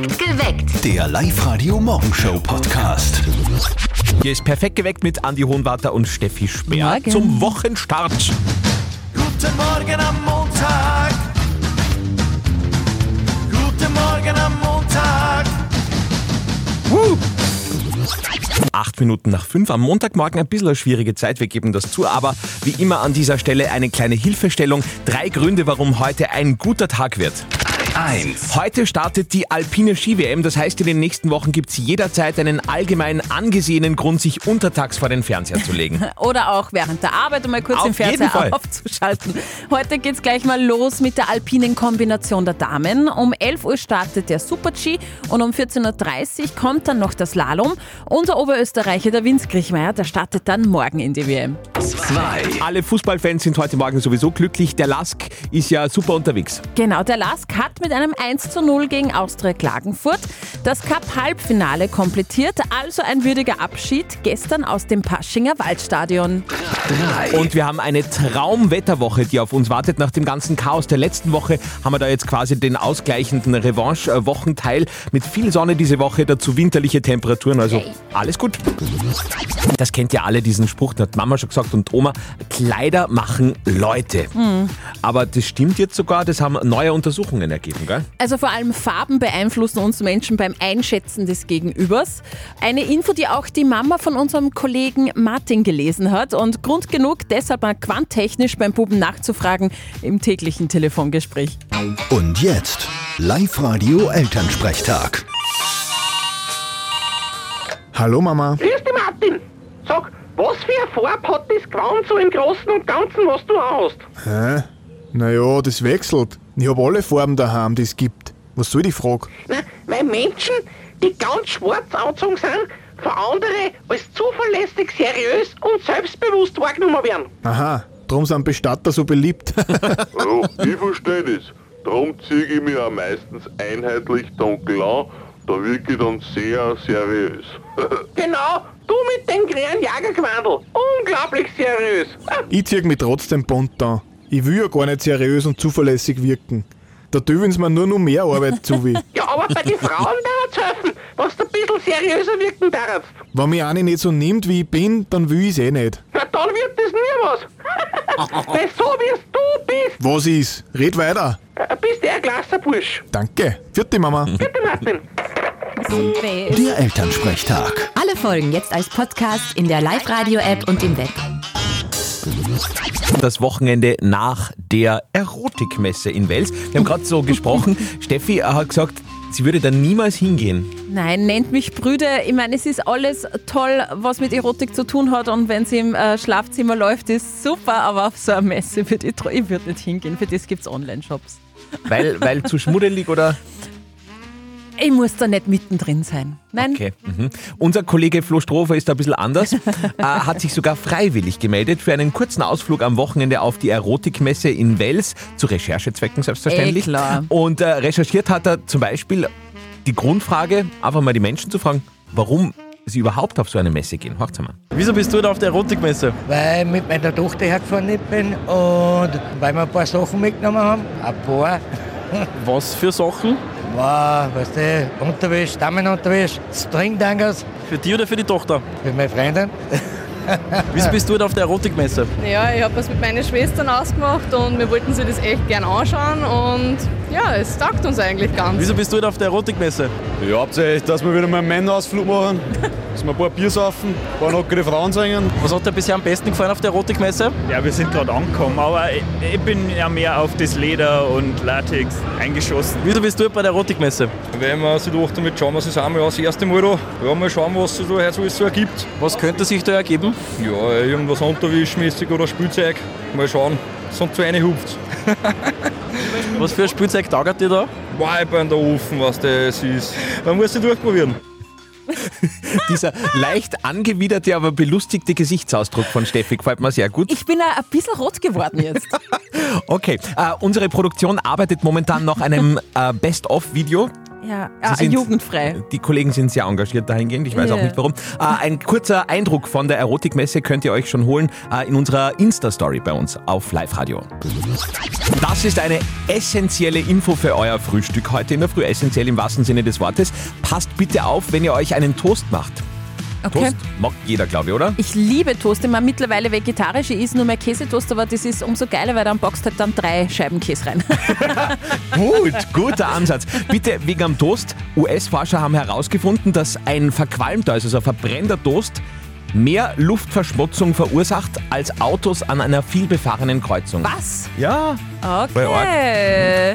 Geweckt. Der Live-Radio-Morgenshow-Podcast. Hier ist perfekt geweckt mit Andi Hohenwarter und Steffi Speer Morgen. zum Wochenstart. Guten Morgen am Montag. Guten Morgen am Montag. Acht Minuten nach fünf am Montagmorgen ein bisschen eine schwierige Zeit, wir geben das zu, aber wie immer an dieser Stelle eine kleine Hilfestellung. Drei Gründe, warum heute ein guter Tag wird. 1. Heute startet die alpine Ski-WM, das heißt, in den nächsten Wochen gibt es jederzeit einen allgemein angesehenen Grund, sich untertags vor den Fernseher zu legen. Oder auch während der Arbeit, um mal kurz Auf den jeden Fernseher Fall. aufzuschalten. Heute geht's gleich mal los mit der alpinen Kombination der Damen. Um 11 Uhr startet der Super-G und um 14.30 Uhr kommt dann noch das Slalom. Unser Oberösterreicher, der Vince Griechmeier, der startet dann morgen in die WM. 2. Alle Fußballfans sind heute Morgen sowieso glücklich. Der Lask ist ja super unterwegs. Genau, der LASK hat mit einem 1 zu 0 gegen Austria Klagenfurt das Cup-Halbfinale komplettiert, also ein würdiger Abschied gestern aus dem Paschinger Waldstadion. 3. Und wir haben eine Traumwetterwoche, die auf uns wartet. Nach dem ganzen Chaos der letzten Woche haben wir da jetzt quasi den ausgleichenden Revanche-Wochenteil mit viel Sonne diese Woche, dazu winterliche Temperaturen. Also alles gut. Das kennt ja alle, diesen Spruch, das hat Mama schon gesagt und Oma. Kleider machen Leute. Aber das stimmt jetzt sogar, das haben neue Untersuchungen ergeben, gell? Also vor allem Farben beeinflussen uns Menschen beim Einschätzen des Gegenübers. Eine Info, die auch die Mama von unserem Kollegen Martin gelesen hat und Grund genug, deshalb mal quanttechnisch beim Buben nachzufragen im täglichen Telefongespräch. Und jetzt Live-Radio-Elternsprechtag. Hallo Mama. Grüß dich, Martin. Sag, was für eine Farbe hat das Gewand so im Großen und Ganzen, was du hast? Hä? Naja, das wechselt. Ich hab alle Farben daheim, die es gibt. Was soll die Frage? Na, weil Menschen, die ganz schwarz angezogen sind, von anderen als zuverlässig, seriös und selbstbewusst wahrgenommen werden. Aha, drum sind Bestatter so beliebt. Ja, ich verstehe das. Darum ziehe ich mich auch meistens einheitlich dunkel an. Da wirke ich dann sehr seriös. Genau, du mit dem grünen Jagergewandel. Unglaublich seriös. Ich zieh mich trotzdem bunt an. Ich will ja gar nicht seriös und zuverlässig wirken. Da tüveln sie mir nur noch mehr Arbeit zu wie. Ja, aber bei den Frauen darf es helfen, was du ein bisschen seriöser wirken darfst. Wenn mich eine nicht so nimmt, wie ich bin, dann will ich's eh nicht. Na, dann wird das nie was. weil so wie du bist, Was ist? Red weiter. äh, bist du ein klasser Bursch. Danke. Vierte Mama. Bitte, Martin. Der Elternsprechtag. Alle Folgen jetzt als Podcast in der Live-Radio-App und im Web. Das Wochenende nach der Erotikmesse in Wels. Wir haben gerade so gesprochen. Steffi hat gesagt, sie würde da niemals hingehen. Nein, nennt mich Brüder. Ich meine, es ist alles toll, was mit Erotik zu tun hat und wenn sie im äh, Schlafzimmer läuft, ist super, aber auf so eine Messe würde ich, ich würd nicht hingehen. Für das gibt es Online-Shops. Weil, weil zu schmuddelig oder? Ich muss da nicht mittendrin sein. Nein, Okay. Mhm. Unser Kollege Flo Strofer ist da ein bisschen anders. äh, hat sich sogar freiwillig gemeldet für einen kurzen Ausflug am Wochenende auf die Erotikmesse in Wels, zu Recherchezwecken selbstverständlich. Eh klar. Und äh, recherchiert hat er zum Beispiel die Grundfrage, einfach mal die Menschen zu fragen, warum sie überhaupt auf so eine Messe gehen. Hört's mal. Wieso bist du da auf der Erotikmesse? weil ich mit meiner Tochter hergefahren bin und weil wir ein paar Sachen mitgenommen haben. Ein paar. Was für Sachen? Wow, weißt du, Unterwäsche, Damenunterwäsche, Stringdangers Für die oder für die Tochter? für meine Freundin. Wieso bist du da auf der Erotikmesse? Ja, ich habe was mit meinen Schwestern ausgemacht und wir wollten sie das echt gern anschauen und ja, es taugt uns eigentlich ganz. Wieso bist du da auf der Erotikmesse? Ja, hauptsächlich, dass wir wieder mal einen Männerhausflug machen, dass wir ein paar Bier saufen, ein paar nackere Frauen singen. Was hat dir bisher am besten gefallen auf der Erotikmesse? Ja, wir sind gerade angekommen, aber ich, ich bin ja mehr auf das Leder und Latex eingeschossen. Wieso bist du bei der Erotikmesse? Weil wir sich gedacht haben, jetzt schauen wir uns das einmal das erste Mal da. Ja, mal schauen, was es da heute alles so ergibt. Was könnte sich da ergeben? Ja, irgendwas unterwischmäßig oder Spielzeug. Mal schauen, sonst zu eine hupft. Was für ein Spielzeug taugert dir da? Weiber in der Ofen, was das ist. Man muss sie durchprobieren. Dieser leicht angewiderte, aber belustigte Gesichtsausdruck von Steffi gefällt mir sehr gut. ich bin ja ein bisschen rot geworden jetzt. Okay, äh, unsere Produktion arbeitet momentan noch an einem äh, Best-of-Video. Ja, ah, sind- jugendfrei. Die Kollegen sind sehr engagiert dahingehend, ich weiß auch Ja. nicht warum. Äh, ein kurzer Eindruck von der Erotikmesse könnt ihr euch schon holen äh, in unserer Insta-Story bei uns auf Live-Radio. Das ist eine essentielle Info für euer Frühstück heute in der Früh, essentiell im wahrsten Sinne des Wortes. Passt bitte auf, wenn ihr euch einen Toast macht. Okay. Toast mag jeder, glaube ich, oder? Ich liebe Toast. Ich mache mittlerweile vegetarisch. Ich esse nur mehr Käsetoast, aber das ist umso geiler, weil dann boxt halt dann drei Scheiben Käse rein. Gut, guter Ansatz. Bitte wegen am Toast. US-Forscher haben herausgefunden, dass ein verqualmter, also so ein verbrennter Toast, mehr Luftverschmutzung verursacht als Autos an einer vielbefahrenen Kreuzung. Was? Ja. Okay.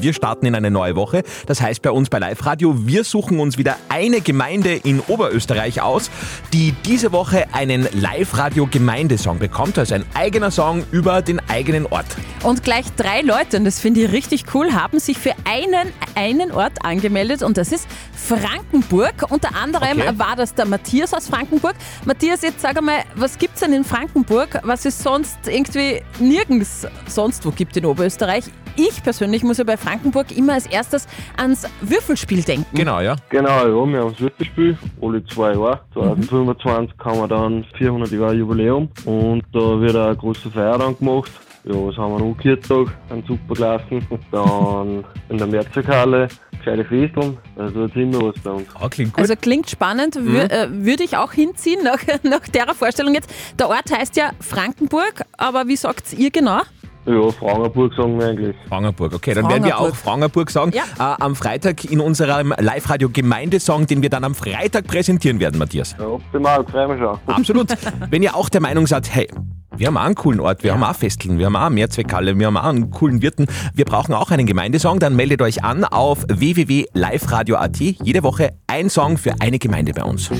Wir starten in eine neue Woche. Das heißt bei uns bei Live Radio, wir suchen uns wieder eine Gemeinde in Oberösterreich aus, die diese Woche einen Live Radio Gemeindesong bekommt, also ein eigener Song über den eigenen Ort. Und gleich drei Leute, und das finde ich richtig cool, haben sich für einen, einen Ort angemeldet und das ist Frankenburg. Unter anderem Okay. war das der Matthias aus Frankenburg. Matthias, jetzt sag einmal, was gibt's denn in Frankenburg, was es sonst irgendwie nirgends sonst wo gibt in Oberösterreich? Ich persönlich muss ja bei Frankenburg immer als erstes ans Würfelspiel denken. Genau, ja. Genau, ja, wir haben das Würfelspiel alle zwei Jahre. 2025 haben wir dann 400 Jahre Jubiläum und da wird auch eine große Feier dann gemacht. Ja, was haben wir noch? Kirchtag, einen super gelassen. Dann in der Mehrzweckhalle, gescheite Festeln. Also jetzt immer was bei uns. Ah, klingt Also klingt spannend, Wür Mhm. äh, würde ich auch hinziehen nach, nach der Vorstellung jetzt. Der Ort heißt ja Frankenburg, aber wie sagt ihr genau? Ja, Frangerburg sagen wir eigentlich. Frangerburg, okay, dann werden wir auch Frangerburg. Frangerburg sagen. Ja. Äh, am Freitag in unserem Live-Radio Gemeindesong, den wir dann am Freitag präsentieren werden, Matthias. Ja, optimal, freue mich schon. Absolut. Wenn ihr auch der Meinung seid, hey, wir haben auch einen coolen Ort, wir haben auch Festeln, wir haben auch Mehrzweckhalle, wir haben auch einen coolen Wirten, wir brauchen auch einen Gemeindesong, dann meldet euch an auf www.liveradio.at. Jede Woche ein Song für eine Gemeinde bei uns.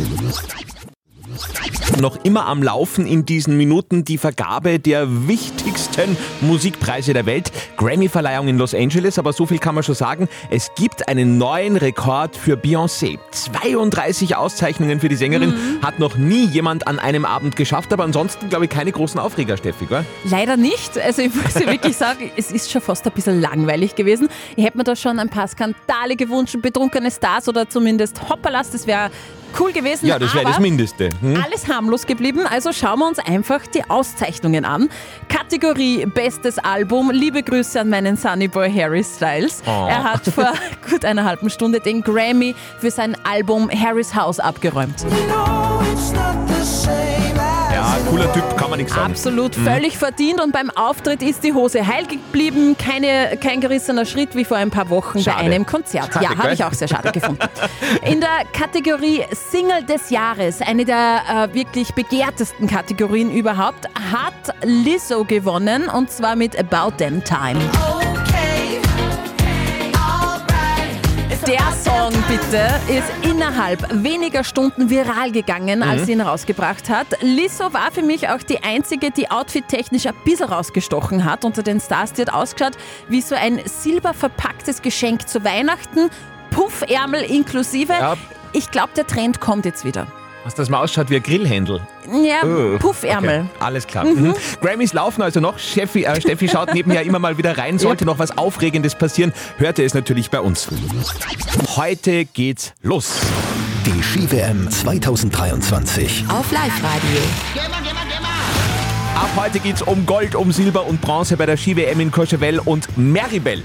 Noch immer am Laufen in diesen Minuten die Vergabe der wichtigsten Musikpreise der Welt. Grammy-Verleihung in Los Angeles, aber so viel kann man schon sagen. Es gibt einen neuen Rekord für Beyoncé. 32 Auszeichnungen für die Sängerin hat noch nie jemand an einem Abend geschafft, aber ansonsten glaube ich keine großen Aufreger, Steffi, gell? Leider nicht. Also ich muss ja wirklich sagen, es ist schon fast ein bisschen langweilig gewesen. Ich hätte mir da schon ein paar Skandale gewünscht, betrunkene Stars oder zumindest Hopperlas, das wäre cool gewesen. Ja, das wäre das Mindeste. Hm? Alles harmlos geblieben, also schauen wir uns einfach die Auszeichnungen an. Kategorie Bestes Album. Liebe Grüße an meinen Sunnyboy Harry Styles. Oh. Er hat vor gut einer halben Stunde den Grammy für sein Album Harry's House abgeräumt. Ja, cooler Typ, kann man nichts sagen. Absolut, Mhm. völlig verdient und beim Auftritt ist die Hose heil geblieben. Keine, kein gerissener Schritt wie vor ein paar Wochen Schade. bei einem Konzert. Schade, ja, habe ich auch sehr schade gefunden. In der Kategorie Single des Jahres, eine der äh, wirklich begehrtesten Kategorien überhaupt, hat Lizzo gewonnen und zwar mit About Them Time. Der Song bitte ist innerhalb weniger Stunden viral gegangen, als Mhm. sie ihn rausgebracht hat. Lizzo war für mich auch die einzige, die outfit-technisch ein bisschen rausgestochen hat unter den Stars. Die hat ausgeschaut wie so ein silberverpacktes Geschenk zu Weihnachten, Puffärmel inklusive. Ja. Ich glaube, der Trend kommt jetzt wieder. Was das mal ausschaut wie ein Grillhändel. Ja, Oh, Puffärmel. Okay, alles klar. Mhm. Mhm. Grammys laufen also noch. Steffi, äh, Steffi schaut nebenher immer mal wieder rein. Sollte noch was Aufregendes passieren, hört ihr es natürlich bei uns. Heute geht's los. Die Ski-WM 2023. Auf Live-Radio. Ab heute geht's um Gold, um Silber und Bronze bei der Ski-WM in Courchevel und Meribel.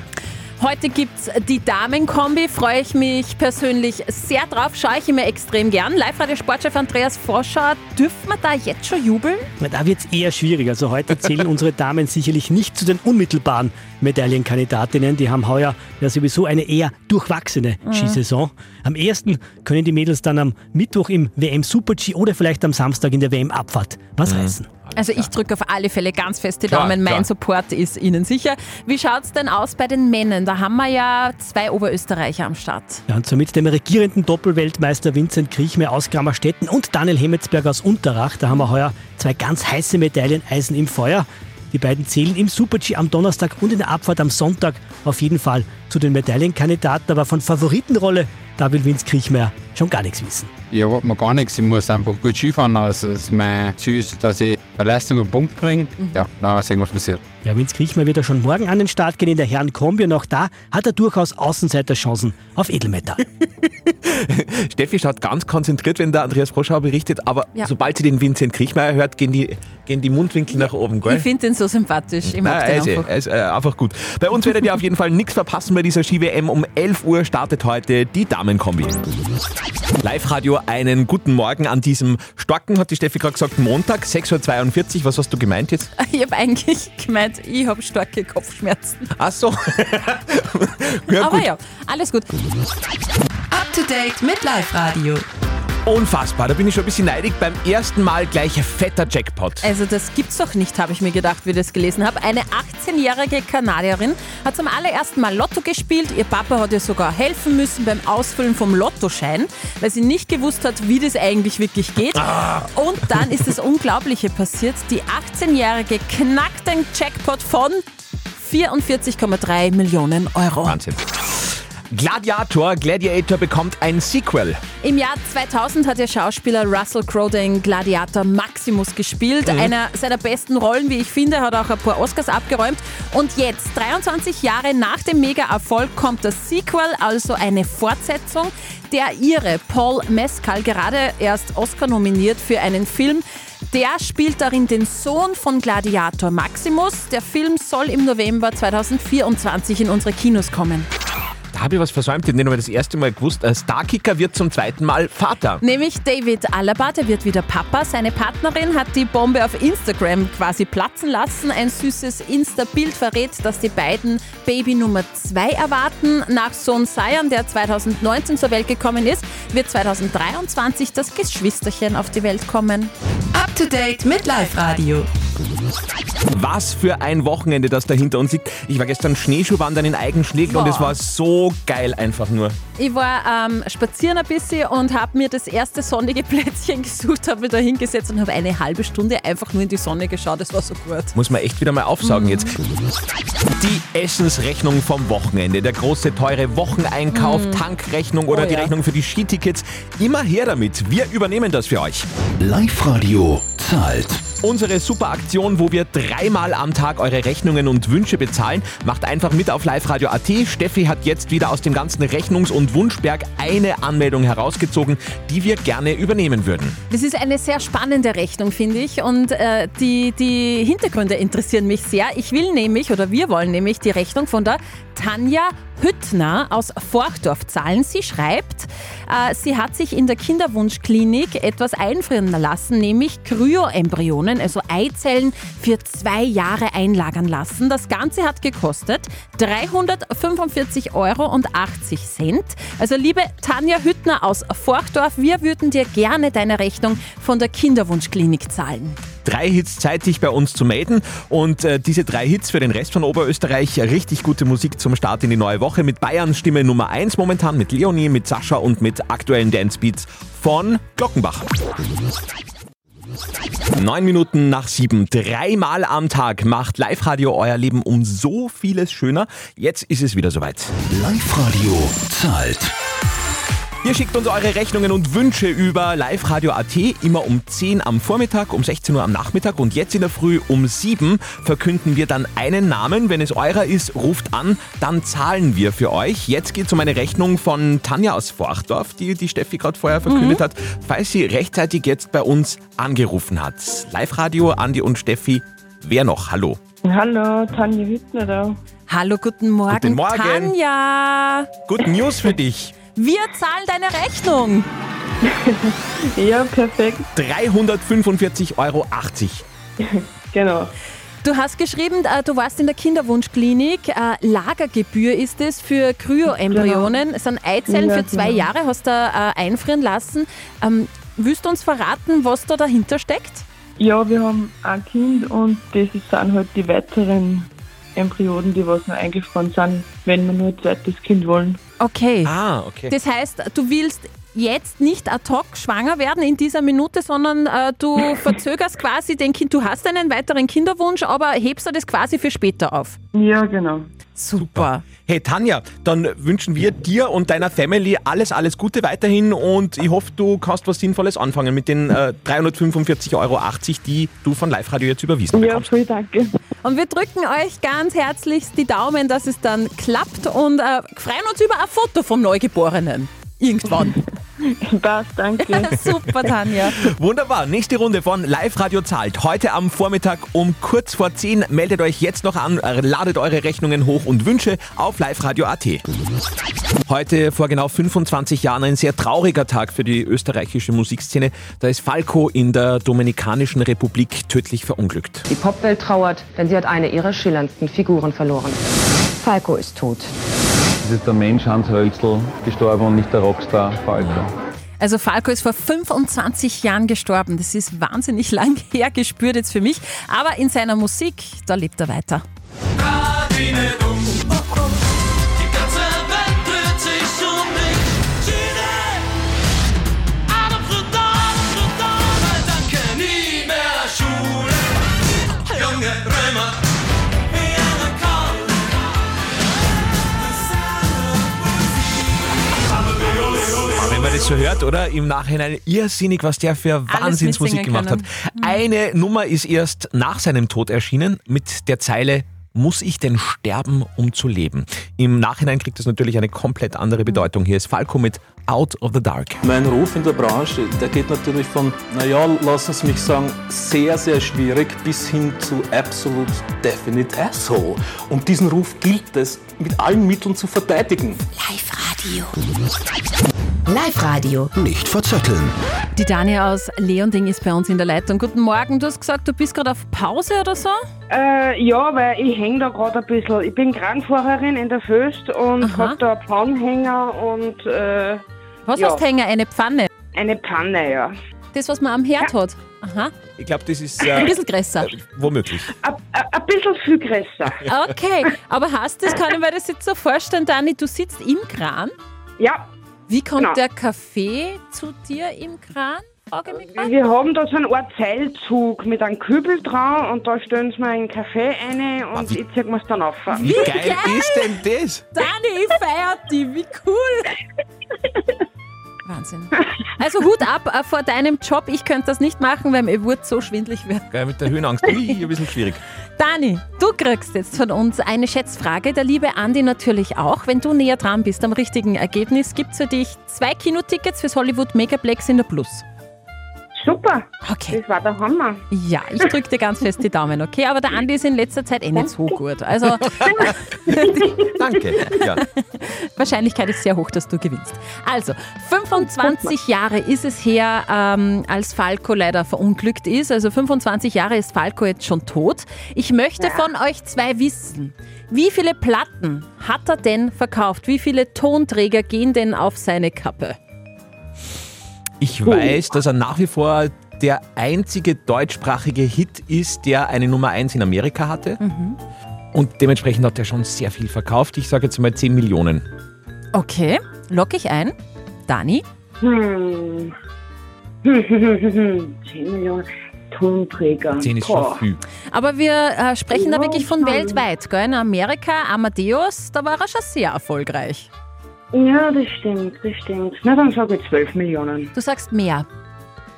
Heute gibt's die Damenkombi, freue ich mich persönlich sehr drauf, schaue ich immer extrem gern. Live-Radio-Sportchef Andreas Forscher, dürfen wir da jetzt schon jubeln? Na, Da wird es eher schwierig. Also heute zählen unsere Damen sicherlich nicht zu den unmittelbaren Medaillenkandidatinnen. Die haben heuer ja sowieso eine eher durchwachsene Mhm. Skisaison. Am ersten können die Mädels dann am Mittwoch im WM Super-G oder vielleicht am Samstag in der WM-Abfahrt was reißen. Also ich drücke auf alle Fälle ganz fest die Klar, Daumen, mein klar. Support ist Ihnen sicher. Wie schaut's denn aus bei den Männern? Da haben wir ja zwei Oberösterreicher am Start. Ja, und zwar mit dem regierenden Doppelweltmeister Vincent Kriechmer aus Grammerstetten und Daniel Hemmetsberg aus Unterrach. Da haben wir heuer zwei ganz heiße Medailleneisen im Feuer. Die beiden zählen im Super-G am Donnerstag und in der Abfahrt am Sonntag auf jeden Fall zu den Medaillenkandidaten. Aber von Favoritenrolle, da will Vince Kriechmer schon gar nichts wissen. Ich erwarte mir gar nichts. Ich muss einfach gut Skifahren. Also das ist mein Ziel, dass ich Leistung und Punkt bringe. Ja, dann sehen wir, was passiert. Ja, Vince Kriechmer wird ja schon morgen an den Start gehen in der Herren Kombi und auch da hat er durchaus Außenseiterchancen auf Edelmetal. Steffi schaut ganz konzentriert, wenn der Andreas Froschauer berichtet, aber Ja. sobald sie den Vincent Kriechmeier hört, gehen die, gehen die Mundwinkel nach oben, gell? Ich finde den so sympathisch. Ich mag Nein, den er ist, einfach. er ist äh, einfach gut. Bei uns werdet ihr auf jeden Fall nichts verpassen bei dieser Ski-WM. Um 11 Uhr startet heute die Damenkombi. Live-Radio, einen guten Morgen an diesem starken, hat die Steffi gerade gesagt, Montag, 6.42 Uhr. Was hast du gemeint jetzt? Ich habe eigentlich gemeint, ich habe starke Kopfschmerzen. Ach so. ja, Aber gut. ja, alles gut. Up to date mit Live Radio. Unfassbar, da bin ich schon ein bisschen neidig. Beim ersten Mal gleich ein fetter Jackpot. Also das gibt's doch nicht, habe ich mir gedacht, wie ich das gelesen habe. Eine 18-jährige Kanadierin hat zum allerersten Mal Lotto gespielt. Ihr Papa hat ihr sogar helfen müssen beim Ausfüllen vom Lottoschein, weil sie nicht gewusst hat, wie das eigentlich wirklich geht. Und dann ist das Unglaubliche passiert. Die 18-jährige knackt den Jackpot von 44,3 Millionen Euro. Wahnsinn. Gladiator, Gladiator bekommt ein Sequel. Im Jahr 2000 hat der Schauspieler Russell Crowe den Gladiator Maximus gespielt. Mhm. Einer seiner besten Rollen, wie ich finde, hat auch ein paar Oscars abgeräumt. Und jetzt, 23 Jahre nach dem Mega-Erfolg, kommt das Sequel, also eine Fortsetzung. Der Ire Paul Mescal, gerade erst Oscar nominiert für einen Film, der spielt darin den Sohn von Gladiator Maximus. Der Film soll im November 2024 in unsere Kinos kommen. Da habe ich was versäumt, den habe ich das erste Mal gewusst. Ein Starkicker wird zum zweiten Mal Vater. Nämlich David Alaba, der wird wieder Papa. Seine Partnerin hat die Bombe auf Instagram quasi platzen lassen. Ein süßes Insta-Bild verrät, dass die beiden Baby Nummer 2 erwarten. Nach Sohn Sion, der 2019 zur Welt gekommen ist, wird 2023 das Geschwisterchen auf die Welt kommen. Up to date mit Live Radio. Was für ein Wochenende, das da hinter uns liegt. Ich war gestern Schneeschuhwandern in Eigenschlägen und es war so geil einfach nur. Ich war ähm, spazieren ein bisschen und habe mir das erste sonnige Plätzchen gesucht, habe mich da hingesetzt und habe eine halbe Stunde einfach nur in die Sonne geschaut. Das war so gut. Muss man echt wieder mal aufsaugen Mhm. jetzt. Die Essensrechnung vom Wochenende, der große teure Wocheneinkauf, Mhm. Tankrechnung oder Oh die ja. Rechnung für die Skitickets. Immer her damit. Wir übernehmen das für euch. Live-Radio zahlt. Unsere super Aktion, wo wir dreimal am Tag eure Rechnungen und Wünsche bezahlen. Macht einfach mit auf liveradio.at. Steffi hat jetzt wieder aus dem ganzen Rechnungs- und Wunschberg eine Anmeldung herausgezogen, die wir gerne übernehmen würden. Das ist eine sehr spannende Rechnung, finde ich. Und äh, die, die Hintergründe interessieren mich sehr. Ich will nämlich, oder wir wollen nämlich die Rechnung von der Tanja Hüttner aus Forchdorf zahlen. Sie schreibt, äh, sie hat sich in der Kinderwunschklinik etwas einfrieren lassen, nämlich Kryoembryonen, also Eizellen, für zwei Jahre einlagern lassen. Das Ganze hat gekostet 345,80 Euro. Also liebe Tanja Hüttner aus Forchdorf, wir würden dir gerne deine Rechnung von der Kinderwunschklinik zahlen. Drei Hits Zeit, dich bei uns zu melden. Und äh, diese drei Hits für den Rest von Oberösterreich. Richtig gute Musik zum Start in die neue Woche mit Bayerns Stimme Nummer 1 momentan, mit Leonie, mit Sascha und mit aktuellen Dancebeats von Glockenbach. Neun Minuten nach sieben. Dreimal am Tag macht Live-Radio euer Leben um so vieles schöner. Jetzt ist es wieder soweit. Live-Radio zahlt. Ihr schickt uns eure Rechnungen und Wünsche über liveradio.at immer um 10 am Vormittag, um 16 Uhr am Nachmittag und jetzt in der Früh um 7 verkünden wir dann einen Namen. Wenn es eurer ist, ruft an, dann zahlen wir für euch. Jetzt geht es um eine Rechnung von Tanja aus Forchdorf, die die Steffi gerade vorher verkündet Mhm. hat, falls sie rechtzeitig jetzt bei uns angerufen hat. Live-Radio, Andi und Steffi. Wer noch? Hallo. Hallo, Tanja Hüttner da. Hallo, guten Morgen, Guten Morgen. Tanja. Good News für dich. Wir zahlen deine Rechnung. ja, perfekt. 345,80 Euro. Genau. Du hast geschrieben, äh, du warst in der Kinderwunschklinik. Äh, Lagergebühr ist es für Kryoembryonen. Es sind Eizellen Ja, für zwei genau. Jahre, hast du äh, einfrieren lassen. Ähm, willst du uns verraten, was da dahinter steckt? Ja, wir haben ein Kind und das sind halt die weiteren Embryonen, die was noch eingefroren sind, wenn wir nur ein zweites Kind wollen. Okay. Ah, okay. Das heißt, du willst jetzt nicht ad hoc schwanger werden in dieser Minute, sondern äh, du verzögerst quasi den Kind. Du hast einen weiteren Kinderwunsch, aber hebst du das quasi für später auf. Ja, genau. Super. Hey Tanja, dann wünschen wir dir und deiner Family alles, alles Gute weiterhin und ich hoffe, du kannst was Sinnvolles anfangen mit den äh, 345,80 Euro, die du von Live Radio jetzt überwiesen Ja, bekommst. voll danke. Und wir drücken euch ganz herzlichst die Daumen, dass es dann klappt und äh, freuen uns über ein Foto vom Neugeborenen. Irgendwann. Passt, danke. Super, Tanja. Wunderbar, nächste Runde von Live Radio zahlt. Heute am Vormittag um kurz vor 10. Meldet euch jetzt noch an, ladet eure Rechnungen hoch und Wünsche auf liveradio.at. Heute vor genau 25 Jahren ein sehr trauriger Tag für die österreichische Musikszene. Da ist Falco in der Dominikanischen Republik tödlich verunglückt. Die Popwelt trauert, denn sie hat eine ihrer schillerndsten Figuren verloren. Falco ist tot. Es ist der Mensch Hans Hölzl gestorben und nicht der Rockstar Falco. Also Falco ist vor 25 Jahren gestorben. Das ist wahnsinnig lang her gespürt jetzt für mich. Aber in seiner Musik, da lebt er weiter. Die so hört, oder? Im Nachhinein irrsinnig, was der für Wahnsinnsmusik gemacht hat. können. Eine Nummer ist erst nach seinem Tod erschienen mit der Zeile muss ich denn sterben, um zu leben? Im Nachhinein kriegt das natürlich eine komplett andere Bedeutung. Hier ist Falco mit Out of the Dark. Mein Ruf in der Branche, der geht natürlich von, naja, lassen Sie mich sagen, sehr, sehr schwierig bis hin zu absolut definite asshole. Und diesen Ruf gilt es mit allen Mitteln zu verteidigen. Live-Radio. Live-Radio. Nicht verzetteln. Die Dani aus Leonding ist bei uns in der Leitung. Guten Morgen, du hast gesagt, du bist gerade auf Pause oder so? Äh, ja, weil ich hänge da gerade ein bisschen. Ich bin Kranfahrerin in der Föst und hab da Pfannenhänger und. Äh, Was ja, hast du hängen? Eine Pfanne? Eine Pfanne, ja. Das, was man am Herd hat? Aha. Ich glaube, das ist Ein bisschen größer. äh, womöglich. Ein ein bisschen viel größer. Okay, aber hast du das, kann ich mir das jetzt so vorstellen, Dani, du sitzt im Kran? Ja. Wie kommt Genau. der Kaffee zu dir im Kran? Wir haben da so einen Art Seilzug mit einem Kübel dran und da stellen sie mir einen Kaffee rein und ich zieh mir's dann auf. Wie geil ist denn das? Dani, ich feier die, wie cool! Wahnsinn. Also Hut ab äh, vor deinem Job. Ich könnte das nicht machen, weil mir wird so schwindlig werden. Geil, mit der Höhenangst. Ui, ein bisschen schwierig. Dani, du kriegst jetzt von uns eine Schätzfrage. Der liebe Andi natürlich auch. Wenn du näher dran bist am richtigen Ergebnis, gibt es für dich zwei Kinotickets fürs Hollywood Megaplex in der Plus. Super. Okay. Das war der Hammer. Ja, ich drücke dir ganz fest die Daumen, okay? Aber der Andi ist in letzter Zeit eh nicht so gut. Also Danke. Ja. Wahrscheinlichkeit ist sehr hoch, dass du gewinnst. Also, 25 Jahre ist es her, ähm, als Falco leider verunglückt ist. Also 25 Jahre ist Falco jetzt schon tot. Ich möchte von euch zwei wissen, wie viele Platten hat er denn verkauft? Wie viele Tonträger gehen denn auf seine Kappe? Ich weiß, dass er nach wie vor der einzige deutschsprachige Hit ist, der eine Nummer 1 in Amerika hatte. Und dementsprechend hat er schon sehr viel verkauft. Ich sage jetzt mal 10 Millionen. Okay, lock ich ein. Dani? Hm. 10 Millionen Tonträger. 10 ist schon viel. Aber wir äh, sprechen da Ja, wirklich von weltweit. Gell? In Amerika, Amadeus, da war er schon sehr erfolgreich. Ja, das stimmt, das stimmt. Na, dann sage ich 12 Millionen. Du sagst mehr.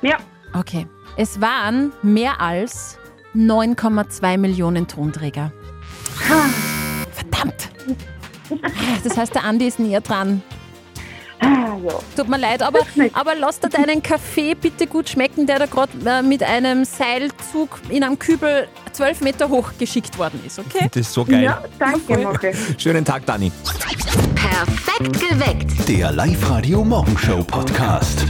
Ja. Okay. Es waren mehr als 9,2 Millionen Tonträger. Verdammt! Das heißt, der Andi ist näher dran. Ja. Tut mir leid, aber, aber lass dir deinen Kaffee bitte gut schmecken, der da gerade äh, mit einem Seilzug in einem Kübel 12 Meter hoch geschickt worden ist, okay? Das ist so geil. Ja, danke, Mache. Schönen Tag, Dani. Perfekt geweckt. Der Live-Radio Morgenshow Podcast.